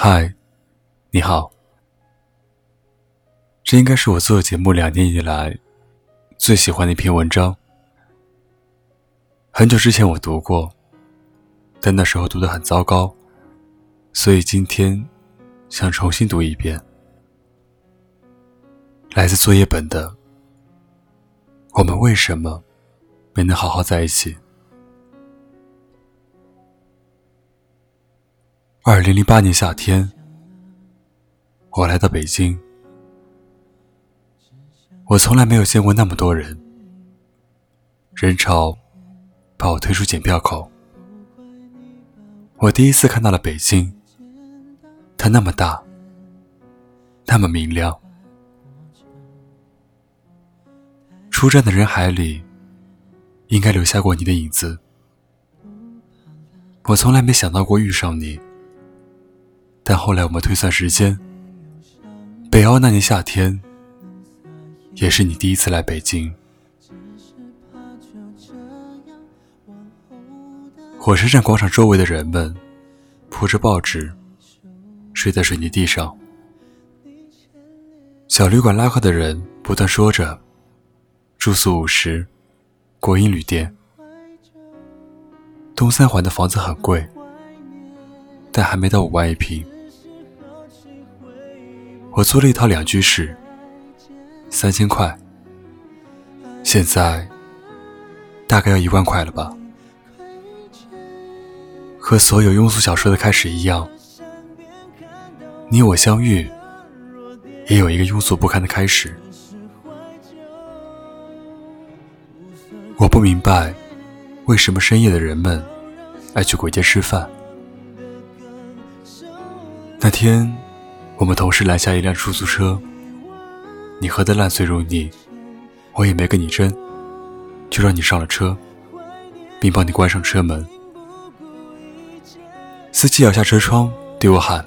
嗨，你好。这应该是我做节目两年以来最喜欢的一篇文章。很久之前我读过，但那时候读的很糟糕，所以今天想重新读一遍。来自作业本的《我们为什么没能好好在一起》。二零零八年夏天，我来到北京。我从来没有见过那么多人，人潮把我推出检票口。我第一次看到了北京，它那么大，那么明亮。出站的人海里，应该留下过你的影子。我从来没想到过遇上你。但后来我们推算时间，北欧那年夏天，也是你第一次来北京。火车站广场周围的人们铺着报纸，睡在水泥地上。小旅馆拉客的人不断说着：“住宿五十，国营旅店。”东三环的房子很贵，但还没到五万一平。我租了一套两居室，三千块，现在大概要一万块了吧。和所有庸俗小说的开始一样，你我相遇也有一个庸俗不堪的开始。我不明白，为什么深夜的人们爱去鬼街吃饭。那天。我们同时拦下一辆出租车，你喝得烂醉如泥，我也没跟你争，就让你上了车，并帮你关上车门。司机摇下车窗对我喊：“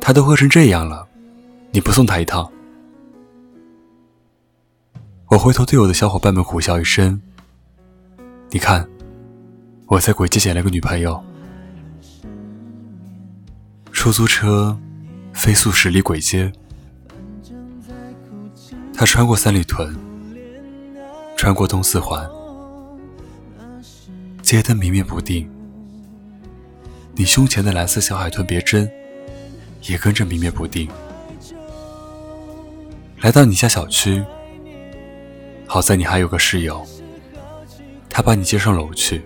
他都喝成这样了，你不送他一趟？”我回头对我的小伙伴们苦笑一声：“你看，我在鬼街捡了个女朋友。”出租车。飞速驶离鬼街，他穿过三里屯，穿过东四环，街灯明灭不定。你胸前的蓝色小海豚别针也跟着明灭不定。来到你家小区，好在你还有个室友，他把你接上楼去。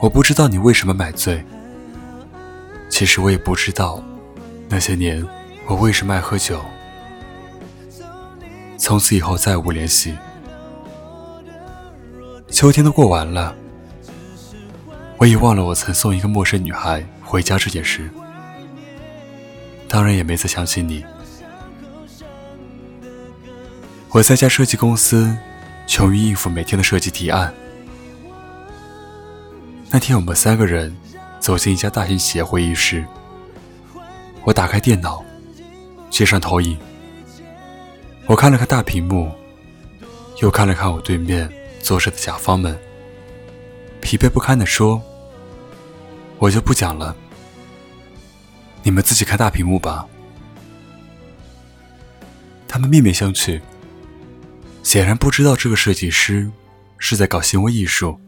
我不知道你为什么买醉。其实我也不知道，那些年我为什么爱喝酒。从此以后再无联系。秋天都过完了，我已忘了我曾送一个陌生女孩回家这件事，当然也没再想起你。我在家设计公司，穷于应付每天的设计提案。那天我们三个人。走进一家大型企业会议室，我打开电脑，接上投影。我看了看大屏幕，又看了看我对面坐着的甲方们，疲惫不堪地说：“我就不讲了，你们自己看大屏幕吧。”他们面面相觑，显然不知道这个设计师是在搞行为艺术，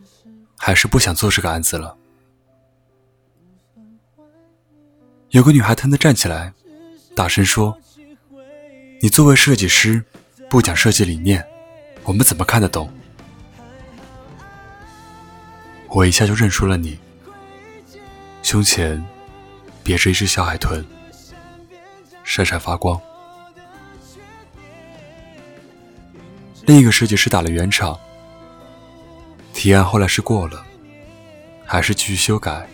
还是不想做这个案子了。有个女孩腾地站起来，大声说：“你作为设计师，不讲设计理念，我们怎么看得懂？”我一下就认出了你，胸前别着一只小海豚，闪闪发光。另一个设计师打了圆场，提案后来是过了，还是继续修改？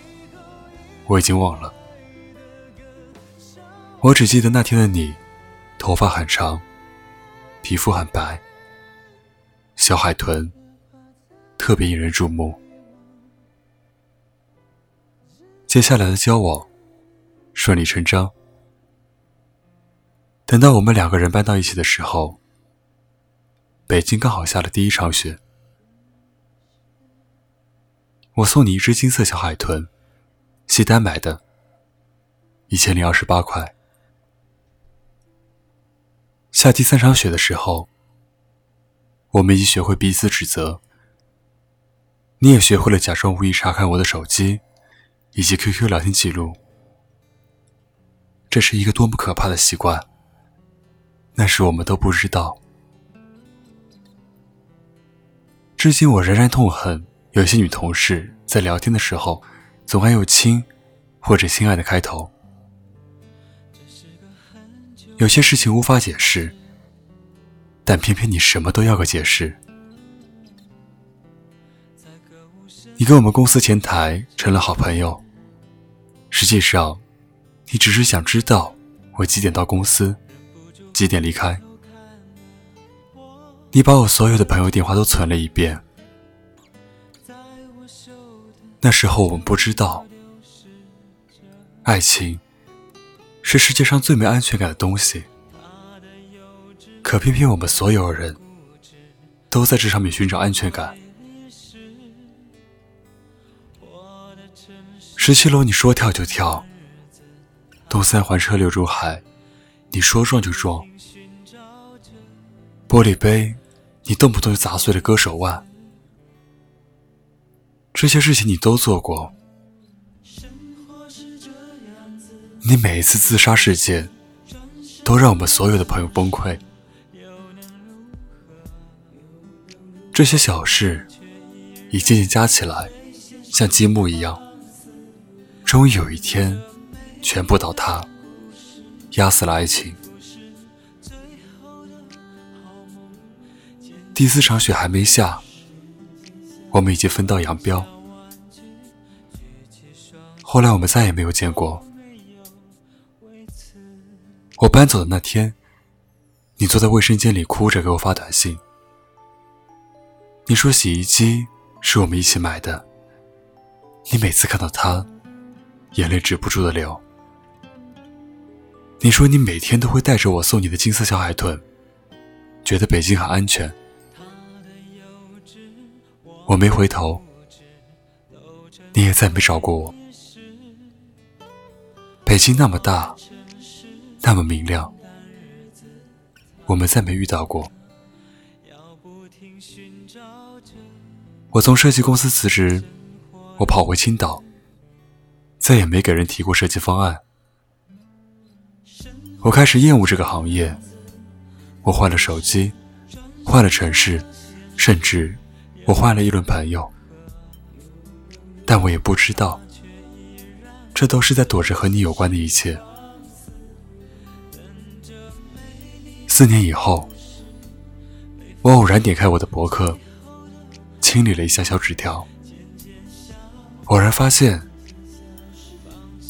我已经忘了。我只记得那天的你，头发很长，皮肤很白，小海豚特别引人注目。接下来的交往顺理成章。等到我们两个人搬到一起的时候，北京刚好下了第一场雪。我送你一只金色小海豚，西单买的，一千零二十八块。下第三场雪的时候，我们已学会彼此指责。你也学会了假装无意查看我的手机，以及 QQ 聊天记录。这是一个多么可怕的习惯！那时我们都不知道。至今我仍然痛恨有些女同事在聊天的时候，总爱用“亲”或者“亲爱的”开头。有些事情无法解释，但偏偏你什么都要个解释。你跟我们公司前台成了好朋友，实际上，你只是想知道我几点到公司，几点离开。你把我所有的朋友电话都存了一遍。那时候我们不知道，爱情。是世界上最没安全感的东西，可偏偏我们所有人都在这上面寻找安全感。十七楼你说跳就跳，东三环车流入海，你说撞就撞，玻璃杯你动不动就砸碎了割手腕，这些事情你都做过。你每一次自杀事件，都让我们所有的朋友崩溃。这些小事，一件件加起来，像积木一样，终于有一天，全部倒塌，压死了爱情。第四场雪还没下，我们已经分道扬镳。后来我们再也没有见过。我搬走的那天，你坐在卫生间里哭着给我发短信。你说洗衣机是我们一起买的，你每次看到它，眼泪止不住的流。你说你每天都会带着我送你的金色小海豚，觉得北京很安全。我没回头，你也再没找过我。北京那么大。那么明亮，我们再没遇到过。我从设计公司辞职，我跑回青岛，再也没给人提过设计方案。我开始厌恶这个行业，我换了手机，换了城市，甚至我换了一轮朋友，但我也不知道，这都是在躲着和你有关的一切。四年以后，我偶然点开我的博客，清理了一下小纸条，偶然发现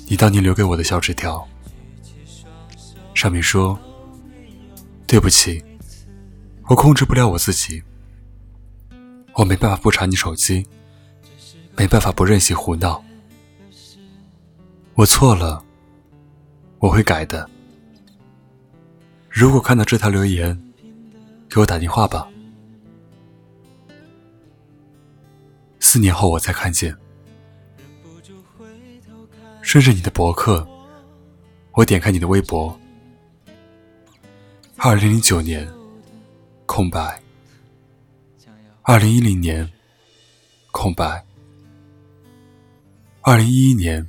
你当年留给我的小纸条，上面说：“对不起，我控制不了我自己，我没办法不查你手机，没办法不任性胡闹，我错了，我会改的。”如果看到这条留言，给我打电话吧。四年后我才看见，顺着你的博客，我点开你的微博。二零零九年，空白。二零一零年，空白。二零一一年，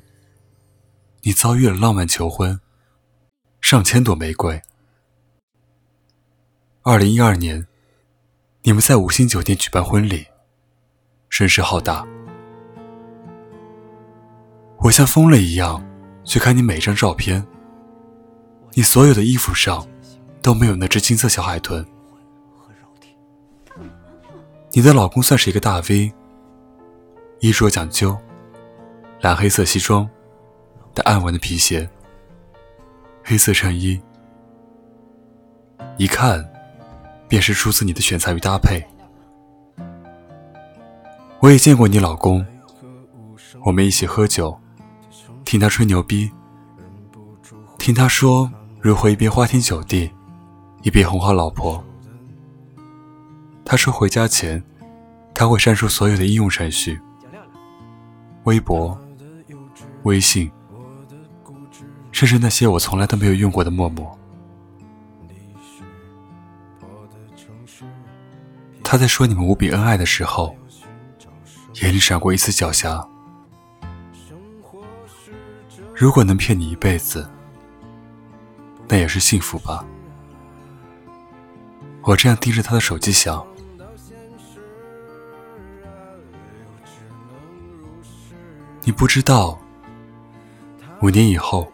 你遭遇了浪漫求婚，上千朵玫瑰。二零一二年，你们在五星酒店举办婚礼，声势浩大。我像疯了一样去看你每张照片，你所有的衣服上都没有那只金色小海豚。你的老公算是一个大 V，衣着讲究，蓝黑色西装，带暗纹的皮鞋，黑色衬衣，一看。便是出自你的选材与搭配。我也见过你老公，我们一起喝酒，听他吹牛逼，听他说如何一边花天酒地，一边哄好老婆。他说回家前，他会删除所有的应用程序，微博、微信，甚至那些我从来都没有用过的陌陌。他在说你们无比恩爱的时候，眼里闪过一丝狡黠。如果能骗你一辈子，那也是幸福吧。我这样盯着他的手机想，你不知道，五年以后，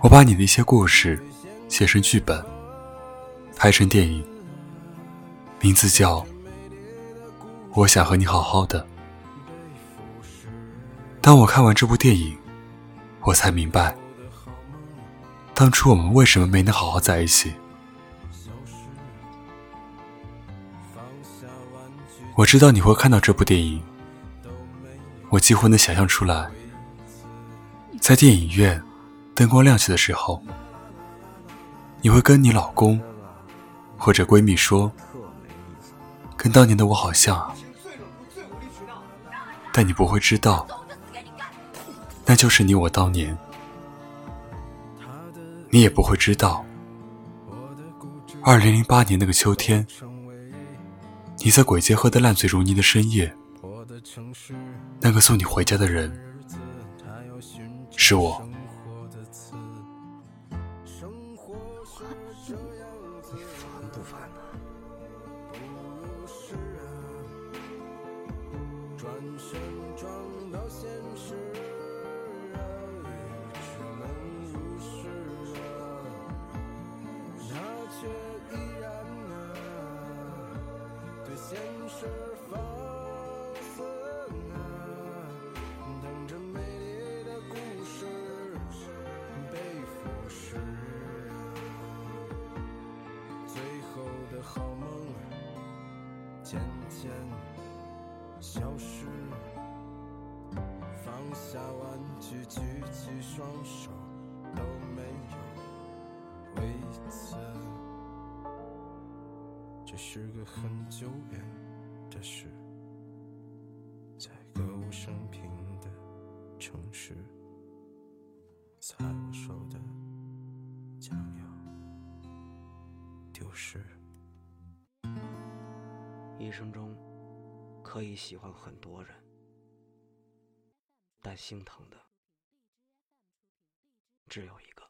我把你的一些故事写成剧本，拍成电影。名字叫《我想和你好好的》。当我看完这部电影，我才明白，当初我们为什么没能好好在一起。我知道你会看到这部电影，我几乎能想象出来，在电影院灯光亮起的时候，你会跟你老公或者闺蜜说。跟当年的我好像，但你不会知道，那就是你我当年。你也不会知道，二零零八年那个秋天，你在鬼街喝得烂醉如泥的深夜，那个送你回家的人是我。渐渐消失，放下玩具，举起双手都没有位子。这是个很久远的事，在歌舞升平的城市，猜我说的将要丢失。一生中可以喜欢很多人，但心疼的只有一个。